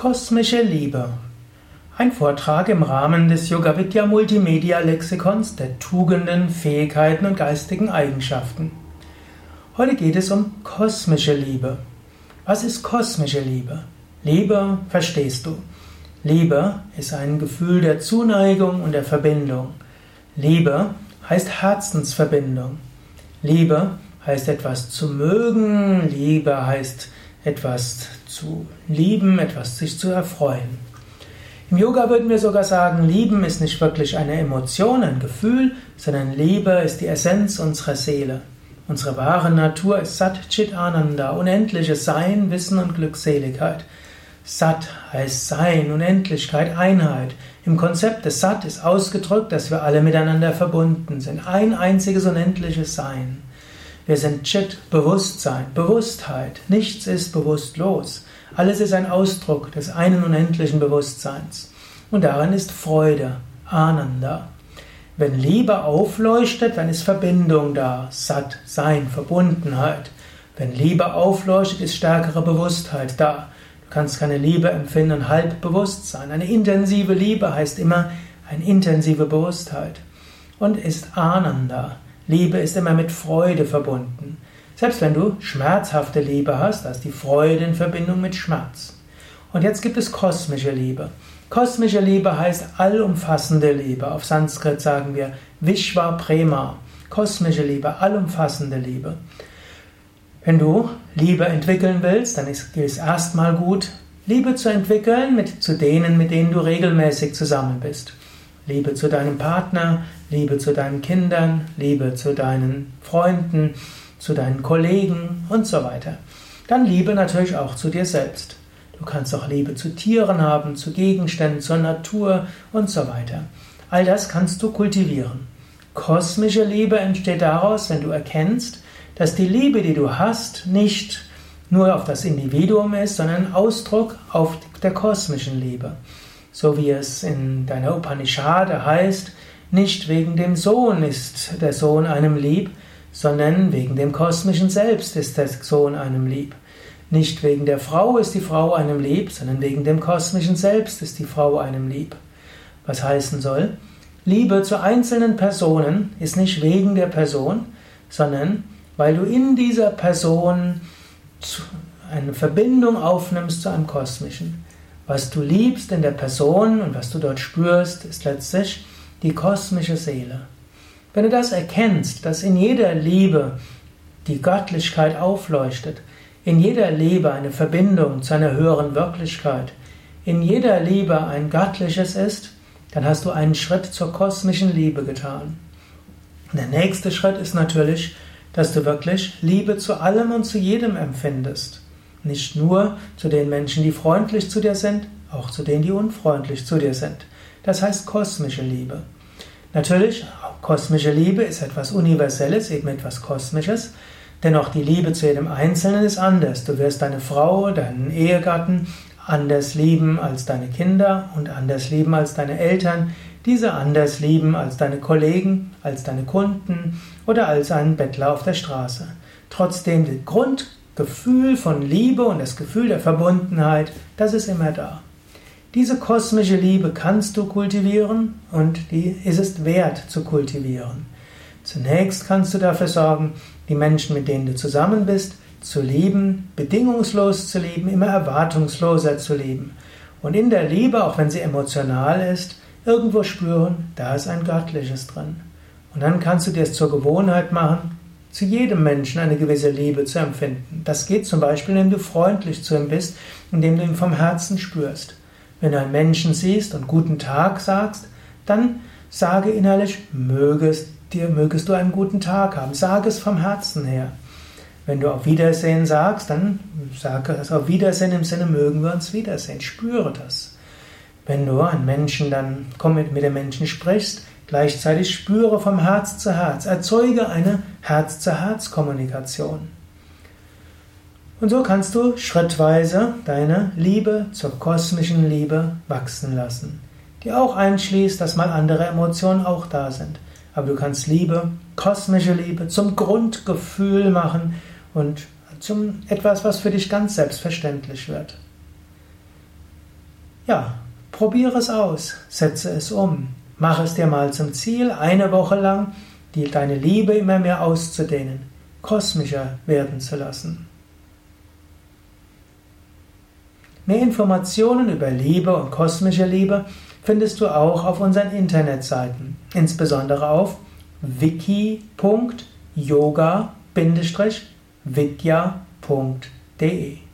Kosmische Liebe. Ein Vortrag im Rahmen des Yoga Vidya Multimedia Lexikons der Tugenden, Fähigkeiten und geistigen Eigenschaften. Heute geht es um kosmische Liebe. Was ist kosmische Liebe? Liebe verstehst du. Liebe ist ein Gefühl der Zuneigung und der Verbindung. Liebe heißt Herzensverbindung. Liebe heißt etwas zu mögen. Liebe heißt etwas zu lieben, etwas sich zu erfreuen. Im Yoga würden wir sogar sagen, Lieben ist nicht wirklich eine Emotion, ein Gefühl, sondern Liebe ist die Essenz unserer Seele. Unsere wahre Natur ist Sat Chit Ananda, unendliches Sein, Wissen und Glückseligkeit. Sat heißt Sein, Unendlichkeit, Einheit. Im Konzept des Sat ist ausgedrückt, dass wir alle miteinander verbunden sind. Ein einziges unendliches Sein. Wir sind Chit, Bewusstsein, Bewusstheit. Nichts ist bewusstlos. Alles ist ein Ausdruck des einen unendlichen Bewusstseins. Und darin ist Freude, Ananda. Wenn Liebe aufleuchtet, dann ist Verbindung da, Sat, Sein, Verbundenheit. Wenn Liebe aufleuchtet, ist stärkere Bewusstheit da. Du kannst keine Liebe empfinden und halb bewusst sein. Eine intensive Liebe heißt immer eine intensive Bewusstheit. Und ist Ananda. Liebe ist immer mit Freude verbunden. Selbst wenn du schmerzhafte Liebe hast, hast die Freude in Verbindung mit Schmerz. Und jetzt gibt es kosmische Liebe. Kosmische Liebe heißt allumfassende Liebe. Auf Sanskrit sagen wir Vishwa Prema. Kosmische Liebe, allumfassende Liebe. Wenn du Liebe entwickeln willst, dann ist es erstmal gut, Liebe zu entwickeln mit, zu denen, mit denen du regelmäßig zusammen bist. Liebe zu deinem Partner, Liebe zu deinen Kindern, Liebe zu deinen Freunden, zu deinen Kollegen und so weiter. Dann Liebe natürlich auch zu dir selbst. Du kannst auch Liebe zu Tieren haben, zu Gegenständen, zur Natur und so weiter. All das kannst du kultivieren. Kosmische Liebe entsteht daraus, wenn du erkennst, dass die Liebe, die du hast, nicht nur auf das Individuum ist, sondern Ausdruck auf der kosmischen Liebe so wie es in deiner Upanishade heißt, nicht wegen dem Sohn ist der Sohn einem lieb, sondern wegen dem kosmischen Selbst ist der Sohn einem lieb. Nicht wegen der Frau ist die Frau einem lieb, sondern wegen dem kosmischen Selbst ist die Frau einem lieb. Was heißen soll? Liebe zu einzelnen Personen ist nicht wegen der Person, sondern weil du in dieser Person eine Verbindung aufnimmst zu einem kosmischen. Was du liebst in der Person und was du dort spürst, ist letztlich die kosmische Seele. Wenn du das erkennst, dass in jeder Liebe die Göttlichkeit aufleuchtet, in jeder Liebe eine Verbindung zu einer höheren Wirklichkeit, in jeder Liebe ein göttliches ist, dann hast du einen Schritt zur kosmischen Liebe getan. Der nächste Schritt ist natürlich, dass du wirklich Liebe zu allem und zu jedem empfindest. Nicht nur zu den Menschen, die freundlich zu dir sind, auch zu denen, die unfreundlich zu dir sind. Das heißt kosmische Liebe. Natürlich, kosmische Liebe ist etwas Universelles, eben etwas Kosmisches. Dennoch die Liebe zu jedem Einzelnen ist anders. Du wirst deine Frau, deinen Ehegatten anders lieben als deine Kinder und anders lieben als deine Eltern, diese anders lieben als deine Kollegen, als deine Kunden oder als einen Bettler auf der Straße. Trotzdem die Grund Gefühl von Liebe und das Gefühl der Verbundenheit, das ist immer da. Diese kosmische Liebe kannst du kultivieren und die ist es wert zu kultivieren. Zunächst kannst du dafür sorgen, die Menschen, mit denen du zusammen bist, zu lieben, bedingungslos zu lieben, immer erwartungsloser zu lieben. Und in der Liebe, auch wenn sie emotional ist, irgendwo spüren, da ist ein Göttliches drin. Und dann kannst du dir es zur Gewohnheit machen, zu jedem Menschen eine gewisse Liebe zu empfinden. Das geht zum Beispiel, indem du freundlich zu ihm bist, indem du ihn vom Herzen spürst. Wenn du einen Menschen siehst und guten Tag sagst, dann sage innerlich, mögest, dir, mögest du einen guten Tag haben. Sage es vom Herzen her. Wenn du auf Wiedersehen sagst, dann sage es auf Wiedersehen im Sinne, mögen wir uns wiedersehen. Spüre das. Wenn du einen Menschen dann komm mit, mit dem Menschen sprichst, Gleichzeitig spüre vom Herz zu Herz, erzeuge eine Herz-zu-Herz-Kommunikation. Und so kannst du schrittweise deine Liebe zur kosmischen Liebe wachsen lassen, die auch einschließt, dass mal andere Emotionen auch da sind. Aber du kannst Liebe, kosmische Liebe, zum Grundgefühl machen und zum etwas, was für dich ganz selbstverständlich wird. Ja, probiere es aus, setze es um. Mach es dir mal zum Ziel, eine Woche lang die, deine Liebe immer mehr auszudehnen, kosmischer werden zu lassen. Mehr Informationen über Liebe und kosmische Liebe findest du auch auf unseren Internetseiten, insbesondere auf wiki.yoga-vidya.de